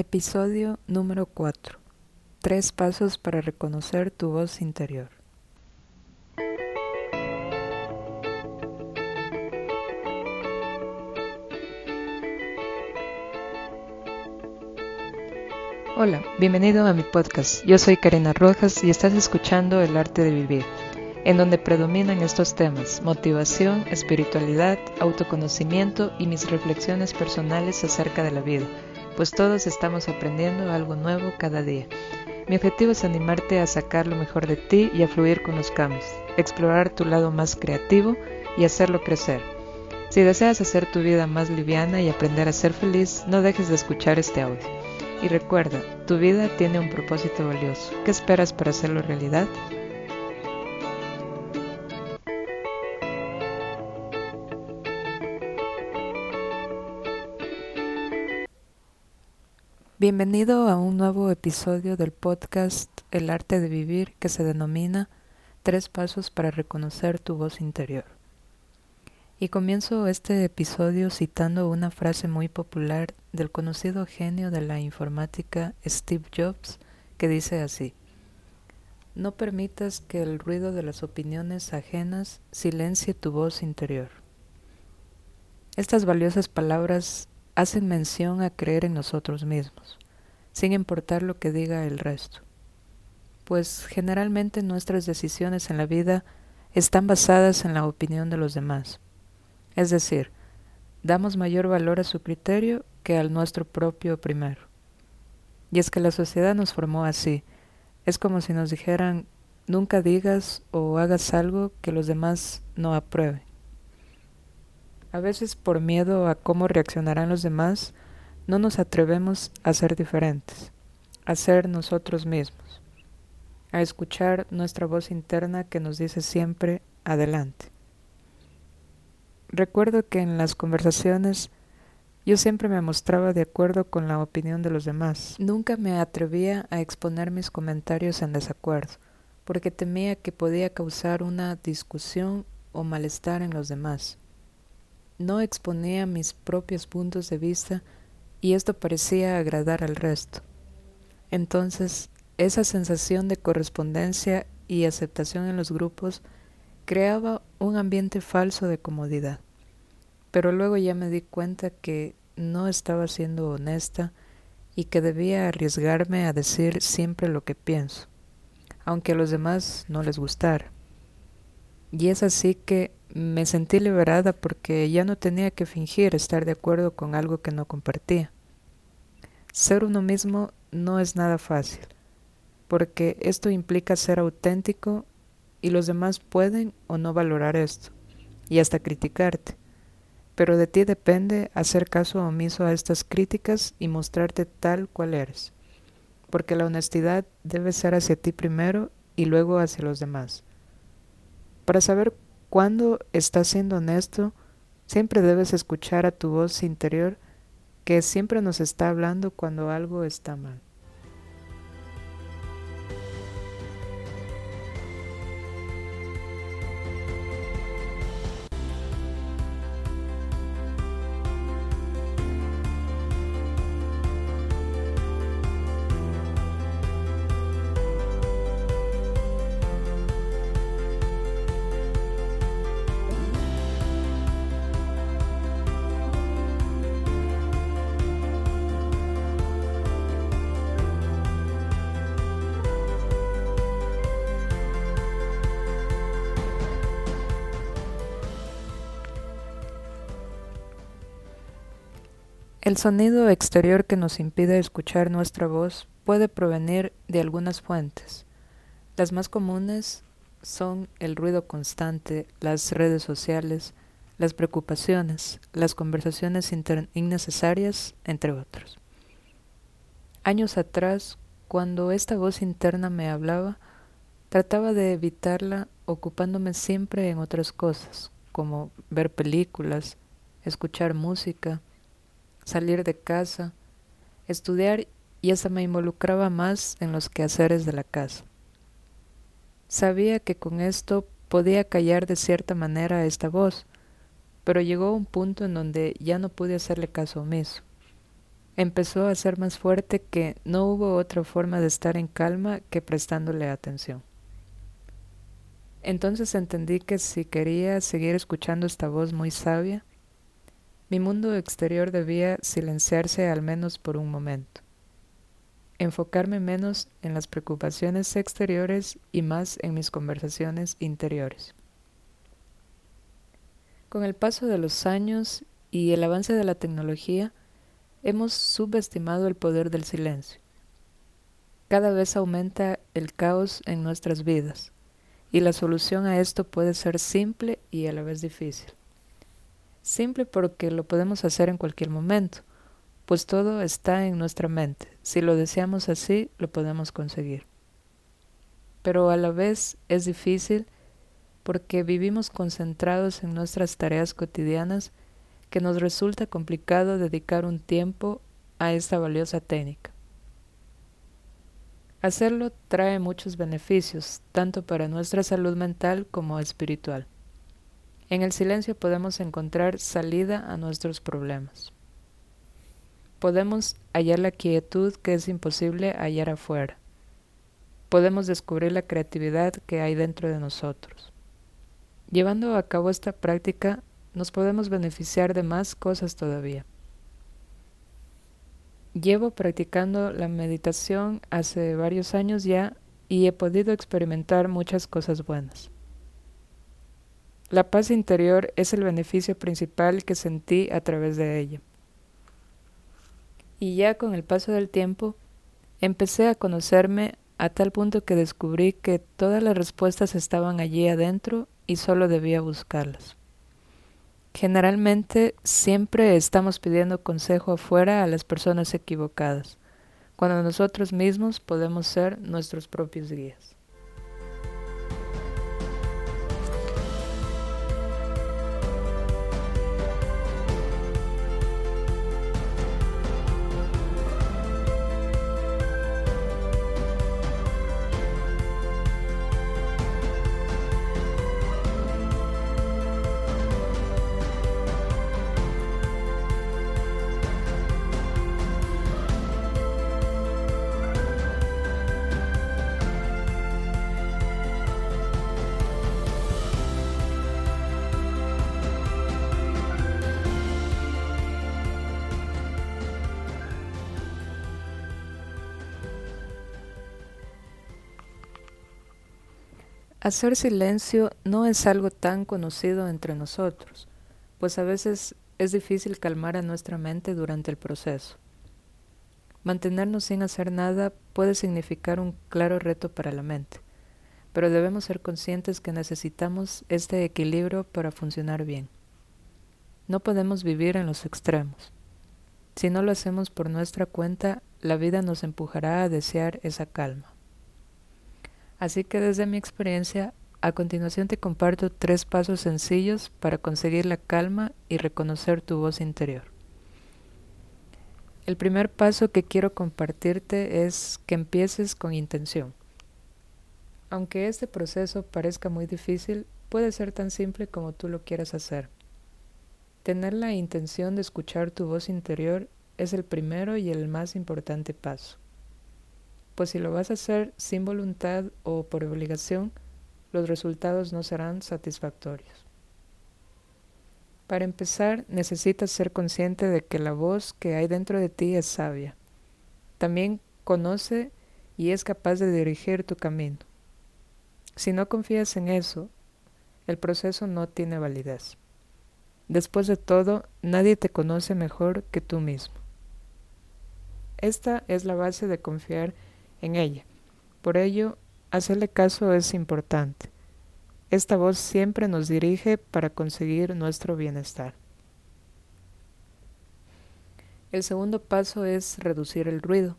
Episodio número 4. Tres pasos para reconocer tu voz interior. Hola, bienvenido a mi podcast. Yo soy Karina Rojas y estás escuchando El arte de vivir, en donde predominan estos temas, motivación, espiritualidad, autoconocimiento y mis reflexiones personales acerca de la vida pues todos estamos aprendiendo algo nuevo cada día. Mi objetivo es animarte a sacar lo mejor de ti y a fluir con los cambios, explorar tu lado más creativo y hacerlo crecer. Si deseas hacer tu vida más liviana y aprender a ser feliz, no dejes de escuchar este audio. Y recuerda, tu vida tiene un propósito valioso. ¿Qué esperas para hacerlo realidad? Bienvenido a un nuevo episodio del podcast El arte de vivir que se denomina Tres pasos para reconocer tu voz interior. Y comienzo este episodio citando una frase muy popular del conocido genio de la informática Steve Jobs que dice así, No permitas que el ruido de las opiniones ajenas silencie tu voz interior. Estas valiosas palabras hacen mención a creer en nosotros mismos, sin importar lo que diga el resto, pues generalmente nuestras decisiones en la vida están basadas en la opinión de los demás, es decir, damos mayor valor a su criterio que al nuestro propio primero. Y es que la sociedad nos formó así, es como si nos dijeran nunca digas o hagas algo que los demás no aprueben. A veces por miedo a cómo reaccionarán los demás, no nos atrevemos a ser diferentes, a ser nosotros mismos, a escuchar nuestra voz interna que nos dice siempre adelante. Recuerdo que en las conversaciones yo siempre me mostraba de acuerdo con la opinión de los demás. Nunca me atrevía a exponer mis comentarios en desacuerdo, porque temía que podía causar una discusión o malestar en los demás no exponía mis propios puntos de vista y esto parecía agradar al resto. Entonces, esa sensación de correspondencia y aceptación en los grupos creaba un ambiente falso de comodidad. Pero luego ya me di cuenta que no estaba siendo honesta y que debía arriesgarme a decir siempre lo que pienso, aunque a los demás no les gustara. Y es así que me sentí liberada porque ya no tenía que fingir estar de acuerdo con algo que no compartía. Ser uno mismo no es nada fácil, porque esto implica ser auténtico y los demás pueden o no valorar esto, y hasta criticarte. Pero de ti depende hacer caso omiso a estas críticas y mostrarte tal cual eres, porque la honestidad debe ser hacia ti primero y luego hacia los demás. Para saber cuando estás siendo honesto, siempre debes escuchar a tu voz interior que siempre nos está hablando cuando algo está mal. El sonido exterior que nos impide escuchar nuestra voz puede provenir de algunas fuentes. Las más comunes son el ruido constante, las redes sociales, las preocupaciones, las conversaciones innecesarias, entre otros. Años atrás, cuando esta voz interna me hablaba, trataba de evitarla ocupándome siempre en otras cosas, como ver películas, escuchar música, salir de casa, estudiar y hasta me involucraba más en los quehaceres de la casa. Sabía que con esto podía callar de cierta manera esta voz, pero llegó un punto en donde ya no pude hacerle caso omiso. empezó a ser más fuerte que no hubo otra forma de estar en calma que prestándole atención. Entonces entendí que si quería seguir escuchando esta voz muy sabia, mi mundo exterior debía silenciarse al menos por un momento, enfocarme menos en las preocupaciones exteriores y más en mis conversaciones interiores. Con el paso de los años y el avance de la tecnología, hemos subestimado el poder del silencio. Cada vez aumenta el caos en nuestras vidas y la solución a esto puede ser simple y a la vez difícil. Simple porque lo podemos hacer en cualquier momento, pues todo está en nuestra mente. Si lo deseamos así, lo podemos conseguir. Pero a la vez es difícil porque vivimos concentrados en nuestras tareas cotidianas que nos resulta complicado dedicar un tiempo a esta valiosa técnica. Hacerlo trae muchos beneficios, tanto para nuestra salud mental como espiritual. En el silencio podemos encontrar salida a nuestros problemas. Podemos hallar la quietud que es imposible hallar afuera. Podemos descubrir la creatividad que hay dentro de nosotros. Llevando a cabo esta práctica, nos podemos beneficiar de más cosas todavía. Llevo practicando la meditación hace varios años ya y he podido experimentar muchas cosas buenas. La paz interior es el beneficio principal que sentí a través de ella. Y ya con el paso del tiempo, empecé a conocerme a tal punto que descubrí que todas las respuestas estaban allí adentro y solo debía buscarlas. Generalmente siempre estamos pidiendo consejo afuera a las personas equivocadas, cuando nosotros mismos podemos ser nuestros propios guías. Hacer silencio no es algo tan conocido entre nosotros, pues a veces es difícil calmar a nuestra mente durante el proceso. Mantenernos sin hacer nada puede significar un claro reto para la mente, pero debemos ser conscientes que necesitamos este equilibrio para funcionar bien. No podemos vivir en los extremos. Si no lo hacemos por nuestra cuenta, la vida nos empujará a desear esa calma. Así que desde mi experiencia, a continuación te comparto tres pasos sencillos para conseguir la calma y reconocer tu voz interior. El primer paso que quiero compartirte es que empieces con intención. Aunque este proceso parezca muy difícil, puede ser tan simple como tú lo quieras hacer. Tener la intención de escuchar tu voz interior es el primero y el más importante paso pues si lo vas a hacer sin voluntad o por obligación, los resultados no serán satisfactorios. Para empezar, necesitas ser consciente de que la voz que hay dentro de ti es sabia. También conoce y es capaz de dirigir tu camino. Si no confías en eso, el proceso no tiene validez. Después de todo, nadie te conoce mejor que tú mismo. Esta es la base de confiar en ella. Por ello, hacerle caso es importante. Esta voz siempre nos dirige para conseguir nuestro bienestar. El segundo paso es reducir el ruido.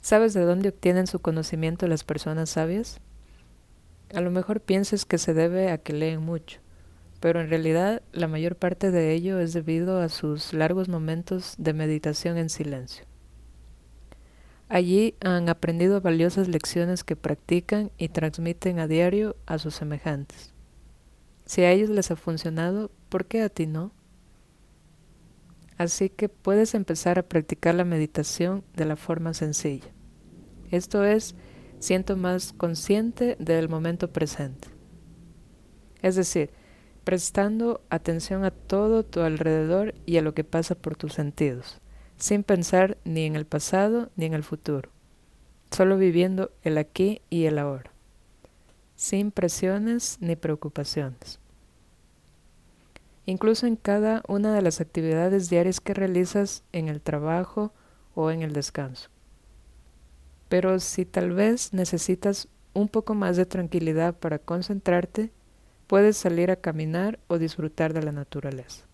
¿Sabes de dónde obtienen su conocimiento las personas sabias? A lo mejor pienses que se debe a que leen mucho, pero en realidad la mayor parte de ello es debido a sus largos momentos de meditación en silencio. Allí han aprendido valiosas lecciones que practican y transmiten a diario a sus semejantes. Si a ellos les ha funcionado, ¿por qué a ti no? Así que puedes empezar a practicar la meditación de la forma sencilla. Esto es, siento más consciente del momento presente. Es decir, prestando atención a todo tu alrededor y a lo que pasa por tus sentidos, sin pensar ni en el pasado ni en el futuro, solo viviendo el aquí y el ahora, sin presiones ni preocupaciones. Incluso en cada una de las actividades diarias que realizas en el trabajo o en el descanso. Pero si tal vez necesitas un poco más de tranquilidad para concentrarte, puedes salir a caminar o disfrutar de la naturaleza.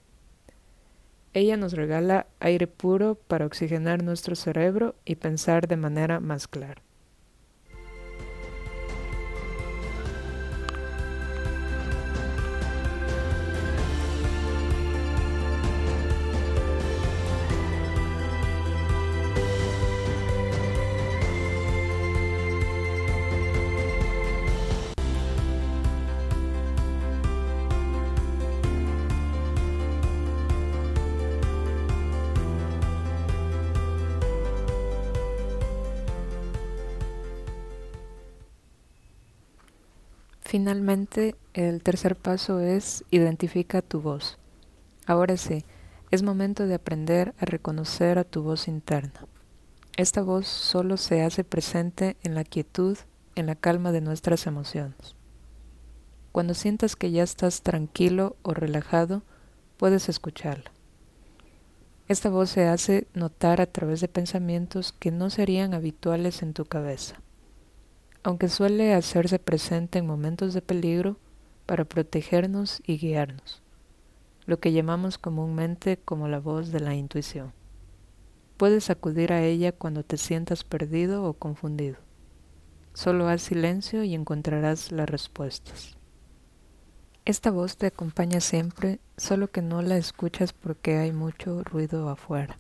Ella nos regala aire puro para oxigenar nuestro cerebro y pensar de manera más clara. Finalmente, el tercer paso es identifica tu voz. Ahora sí, es momento de aprender a reconocer a tu voz interna. Esta voz solo se hace presente en la quietud, en la calma de nuestras emociones. Cuando sientas que ya estás tranquilo o relajado, puedes escucharla. Esta voz se hace notar a través de pensamientos que no serían habituales en tu cabeza aunque suele hacerse presente en momentos de peligro para protegernos y guiarnos, lo que llamamos comúnmente como la voz de la intuición. Puedes acudir a ella cuando te sientas perdido o confundido. Solo haz silencio y encontrarás las respuestas. Esta voz te acompaña siempre, solo que no la escuchas porque hay mucho ruido afuera.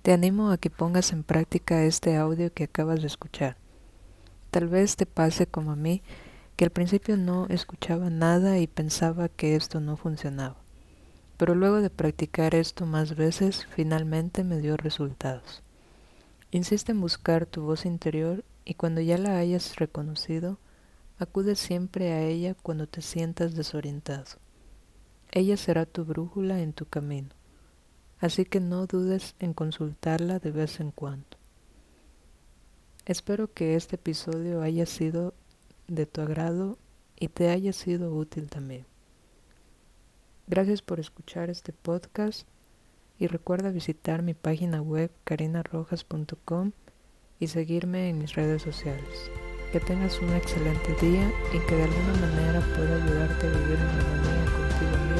Te animo a que pongas en práctica este audio que acabas de escuchar. Tal vez te pase como a mí, que al principio no escuchaba nada y pensaba que esto no funcionaba. Pero luego de practicar esto más veces, finalmente me dio resultados. Insiste en buscar tu voz interior y cuando ya la hayas reconocido, acude siempre a ella cuando te sientas desorientado. Ella será tu brújula en tu camino, así que no dudes en consultarla de vez en cuando. Espero que este episodio haya sido de tu agrado y te haya sido útil también. Gracias por escuchar este podcast y recuerda visitar mi página web carinarrojas.com y seguirme en mis redes sociales. Que tengas un excelente día y que de alguna manera pueda ayudarte a vivir en armonía con